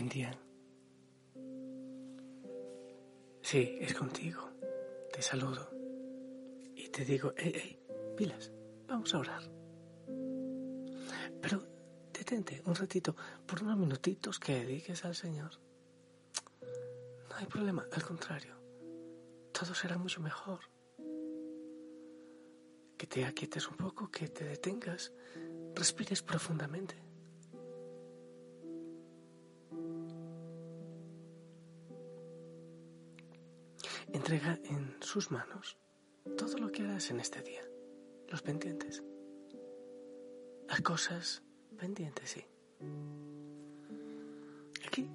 Buen. Sí, es contigo. Te saludo. Y te digo, hey, hey, pilas, vamos a orar. Pero detente un ratito, por unos minutitos que dediques al Señor. No hay problema, al contrario. Todo será mucho mejor. Que te aquietes un poco, que te detengas, respires profundamente. Entrega en sus manos todo lo que harás en este día, los pendientes. Las cosas pendientes, sí. Aquí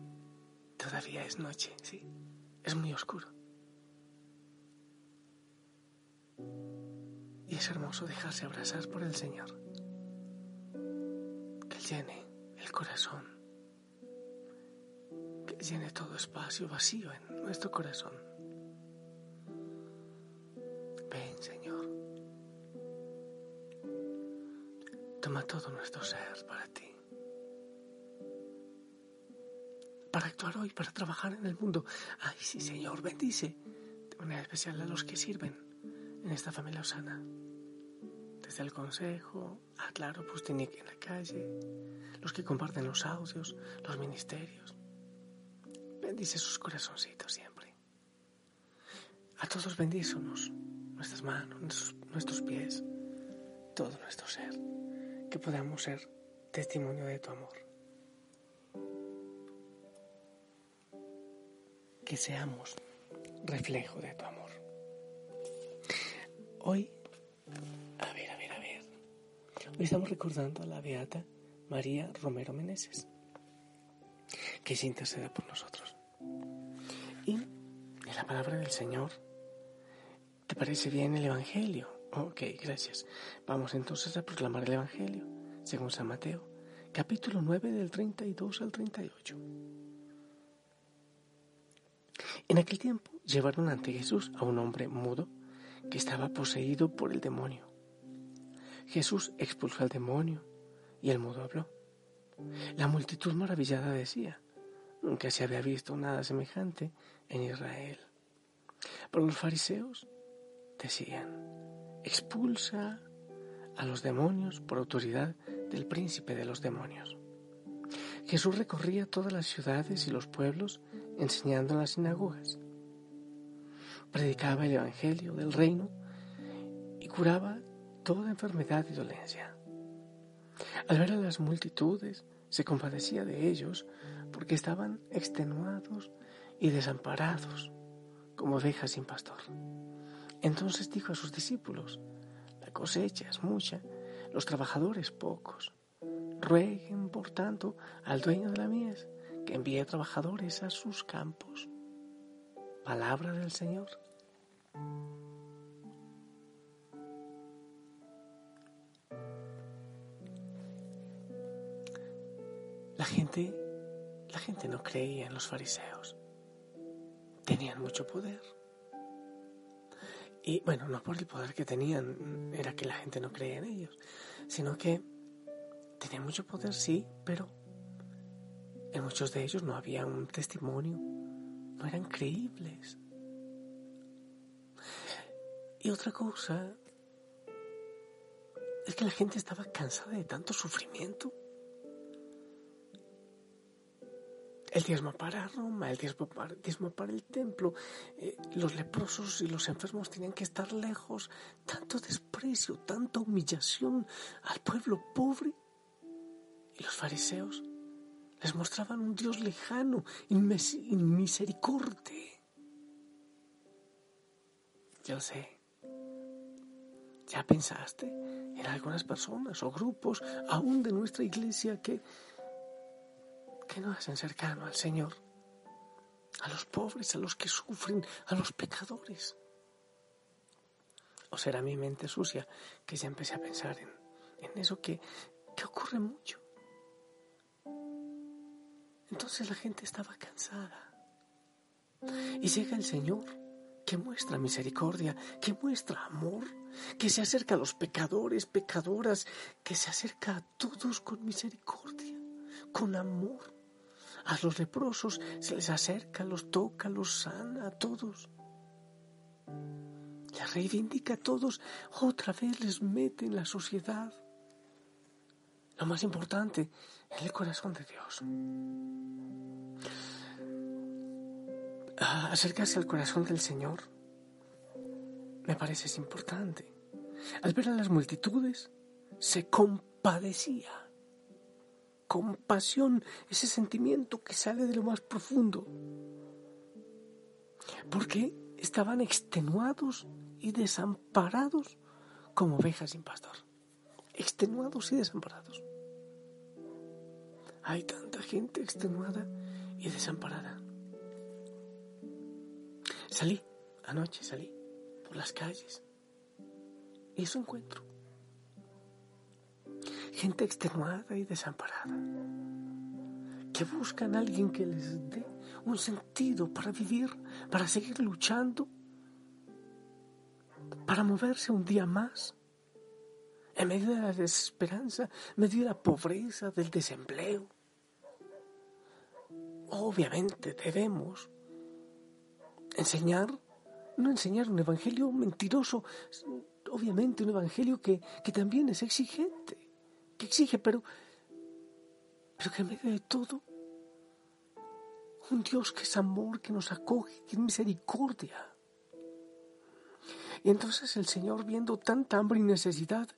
todavía es noche, sí. Es muy oscuro. Y es hermoso dejarse abrazar por el Señor. Que llene el corazón. Que llene todo espacio vacío en nuestro corazón. Toma todo nuestro ser para ti. Para actuar hoy, para trabajar en el mundo. Ay, sí, Señor, bendice de manera especial a los que sirven en esta familia Osana. Desde el consejo, ah, claro, tiene que en la calle, los que comparten los audios, los ministerios. Bendice sus corazoncitos siempre. A todos bendícenos, nuestras manos, nuestros pies, todo nuestro ser que podamos ser testimonio de tu amor. Que seamos reflejo de tu amor. Hoy, a ver, a ver, a ver. Hoy estamos recordando a la beata María Romero Meneses, que se interceda por nosotros. Y en la palabra del Señor, ¿te parece bien el Evangelio? Ok, gracias. Vamos entonces a proclamar el Evangelio, según San Mateo, capítulo 9 del 32 al 38. En aquel tiempo llevaron ante Jesús a un hombre mudo que estaba poseído por el demonio. Jesús expulsó al demonio y el mudo habló. La multitud maravillada decía, nunca se había visto nada semejante en Israel. Pero los fariseos decían, expulsa a los demonios por autoridad del príncipe de los demonios. Jesús recorría todas las ciudades y los pueblos enseñando en las sinagogas. Predicaba el Evangelio del reino y curaba toda enfermedad y dolencia. Al ver a las multitudes, se compadecía de ellos porque estaban extenuados y desamparados como ovejas sin pastor. Entonces dijo a sus discípulos, la cosecha es mucha, los trabajadores pocos. Rueguen, por tanto, al dueño de la mies que envíe trabajadores a sus campos. Palabra del Señor. La gente, la gente no creía en los fariseos. Tenían mucho poder. Y bueno, no por el poder que tenían, era que la gente no creía en ellos, sino que tenían mucho poder, sí, pero en muchos de ellos no había un testimonio, no eran creíbles. Y otra cosa es que la gente estaba cansada de tanto sufrimiento. El diezmo para Roma, el diezmo para, el templo. Eh, los leprosos y los enfermos tenían que estar lejos. Tanto desprecio, tanta humillación al pueblo pobre. Y los fariseos les mostraban un Dios lejano, inmisericordia. Yo sé. ¿Ya pensaste en algunas personas o grupos, aún de nuestra iglesia, que que no hacen cercano al Señor, a los pobres, a los que sufren, a los pecadores. O será mi mente sucia que ya empecé a pensar en, eso que, que ocurre mucho. Entonces la gente estaba cansada. Y llega el Señor que muestra misericordia, que muestra amor, que se acerca a los pecadores, pecadoras, que se acerca a todos con misericordia, con amor. A los leprosos se les acerca, los toca, los sana a todos. Les reivindica a todos, otra vez les mete en la sociedad. Lo más importante, en el corazón de Dios. acercarse al corazón del Señor me parece es importante. Al ver a las multitudes, se compadecía compasión, ese sentimiento que sale de lo más profundo. Porque estaban extenuados y desamparados como ovejas sin pastor. Extenuados y desamparados. Hay tanta gente extenuada y desamparada. Salí, anoche salí por las calles y eso encuentro gente extenuada y desamparada, que buscan a alguien que les dé un sentido para vivir, para seguir luchando, para moverse un día más, en medio de la desesperanza, en medio de la pobreza, del desempleo. Obviamente debemos enseñar, no enseñar un evangelio mentiroso, obviamente un evangelio que, que también es exigente que exige, pero, pero que en medio de todo, un Dios que es amor, que nos acoge, que es misericordia. Y entonces el Señor, viendo tanta hambre y necesidad,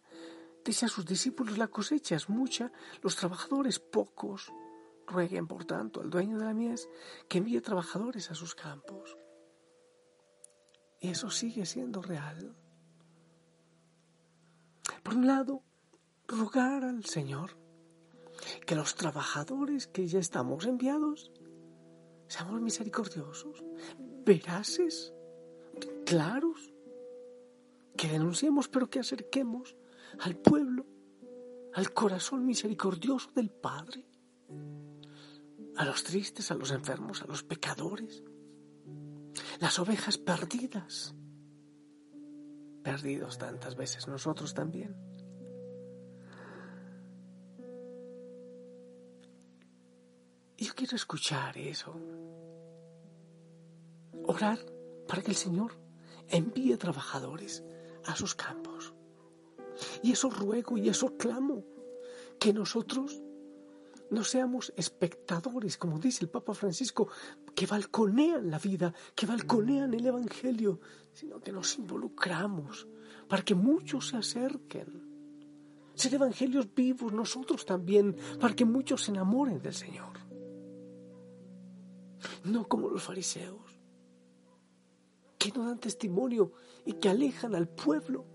dice a sus discípulos, la cosecha es mucha, los trabajadores pocos. Rueguen, por tanto, al dueño de la mies que envíe trabajadores a sus campos. Y eso sigue siendo real. Por un lado, rogar al Señor que los trabajadores que ya estamos enviados seamos misericordiosos, veraces, claros, que denunciemos pero que acerquemos al pueblo, al corazón misericordioso del Padre, a los tristes, a los enfermos, a los pecadores, las ovejas perdidas, perdidos tantas veces nosotros también. Yo quiero escuchar eso. Orar para que el Señor envíe trabajadores a sus campos. Y eso ruego y eso clamo, que nosotros no seamos espectadores, como dice el Papa Francisco, que balconean la vida, que balconean el Evangelio, sino que nos involucramos para que muchos se acerquen. Ser evangelios vivos nosotros también, para que muchos se enamoren del Señor no como los fariseos, que no dan testimonio y que alejan al pueblo,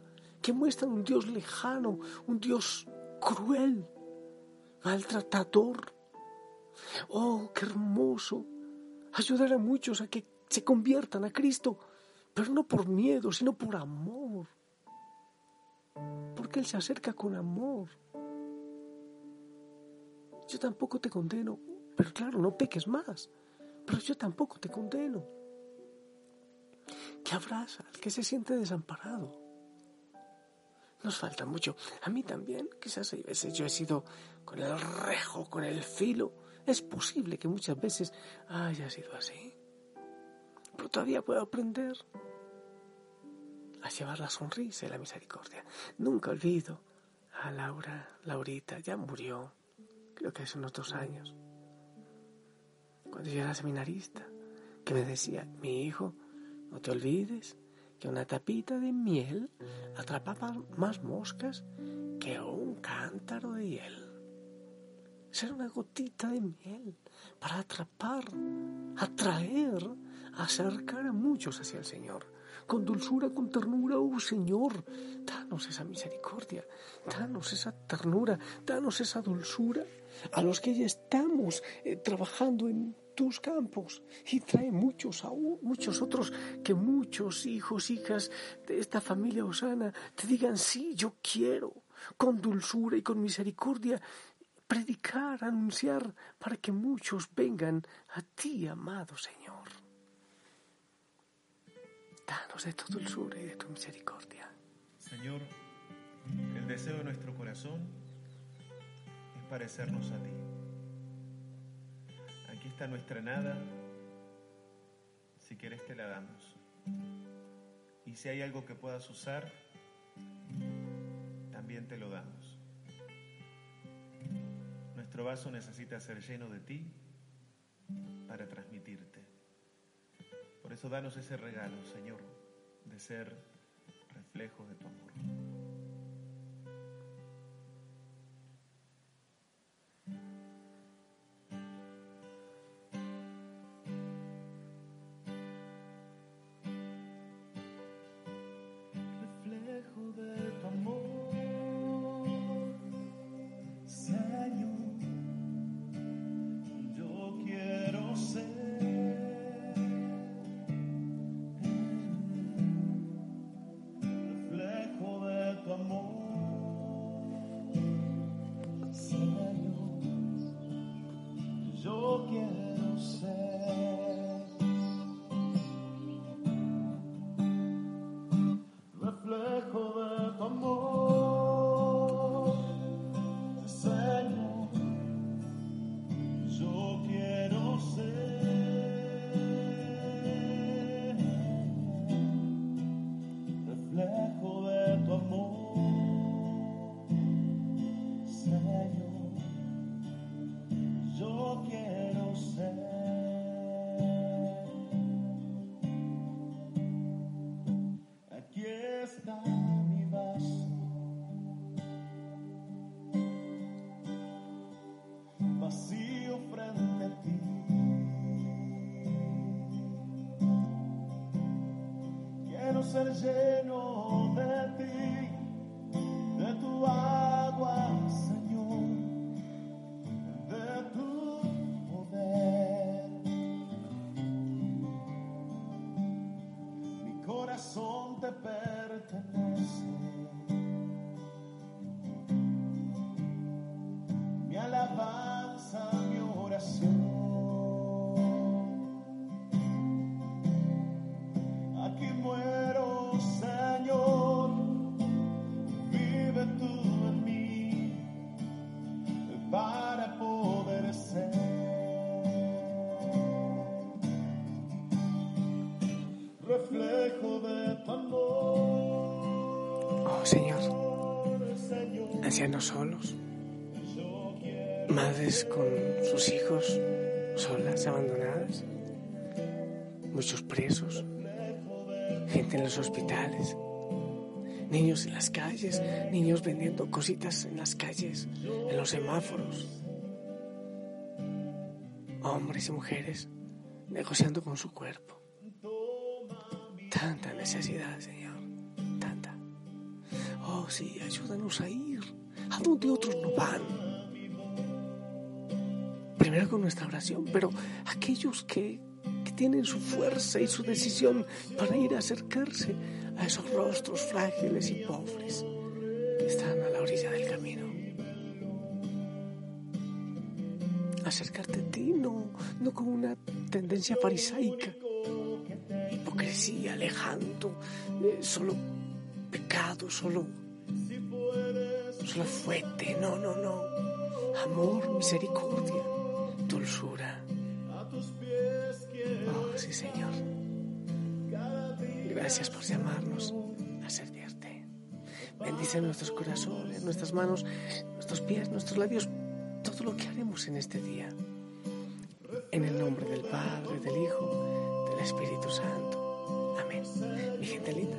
que muestran un Dios lejano, un Dios cruel, maltratador. Oh, qué hermoso ayudar a muchos a que se conviertan a Cristo, pero no por miedo, sino por amor. Porque Él se acerca con amor. Yo tampoco te condeno, pero claro, no peques más. Pero yo tampoco te condeno. Que abraza al que se siente desamparado. Nos falta mucho. A mí también, quizás hay veces yo he sido con el rejo, con el filo. Es posible que muchas veces haya sido así. Pero todavía puedo aprender a llevar la sonrisa y la misericordia. Nunca olvido a Laura, Laurita, ya murió, creo que hace unos dos años yo era seminarista, que me decía, mi hijo, no te olvides que una tapita de miel atrapaba más moscas que un cántaro de hiel. Ser una gotita de miel para atrapar, atraer, acercar a muchos hacia el Señor. Con dulzura, con ternura, oh Señor, danos esa misericordia, danos esa ternura, danos esa dulzura a los que ya estamos eh, trabajando en tus campos y trae muchos aún, muchos otros, que muchos hijos, hijas de esta familia Osana te digan, sí, yo quiero, con dulzura y con misericordia, predicar, anunciar, para que muchos vengan a ti, amado Señor. Danos de tu dulzura y de tu misericordia. Señor, el deseo de nuestro corazón es parecernos a ti Nuestra nada. Si quieres te la damos. Y si hay algo que puedas usar, también te lo damos. Nuestro vaso necesita ser lleno de ti para transmitirte. Por eso danos ese regalo, Señor, de ser reflejo de tu amor. Lleno de ti, de tu agua, Señor, de tu poder. Mi corazón te pertenece. Ancianos solos, madres con sus hijos solas, abandonadas, muchos presos, gente en los hospitales, niños en las calles, niños vendiendo cositas en las calles, en los semáforos, hombres y mujeres negociando con su cuerpo. Tanta necesidad, Señor. Oh, sí, ayúdanos a ir a donde otros no van. Primero con nuestra oración, pero aquellos que, que tienen su fuerza y su decisión para ir a acercarse a esos rostros frágiles y pobres que están a la orilla del camino. Acercarte a ti no, no con una tendencia farisaica, hipocresía, alejando, eh, solo pecado, solo fuerte, no, no, no. Amor, misericordia, dulzura. Oh, sí, Señor. Gracias por llamarnos a servirte. Bendice nuestros corazones, nuestras manos, nuestros pies, nuestros labios, todo lo que haremos en este día. En el nombre del Padre, del Hijo, del Espíritu Santo. Amén. Mi gente linda,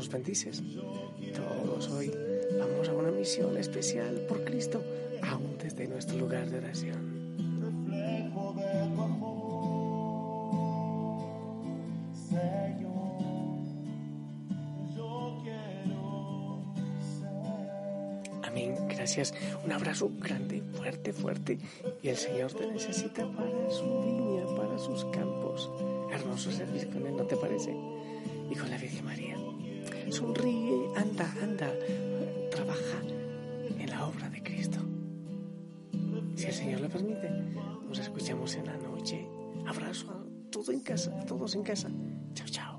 nos bendices. Todos hoy vamos a una misión especial por Cristo, aún desde nuestro lugar de oración. Amén. Gracias. Un abrazo grande, fuerte, fuerte. Y el Señor te necesita para su viña, para sus campos. Hermoso servir con Él, ¿no te parece? Y con la Virgen María. Sonríe, anda, anda. Trabaja en la obra de Cristo. Si el Señor lo permite, nos escuchamos en la noche. Abrazo a todo en casa, a todos en casa. Chao, chao.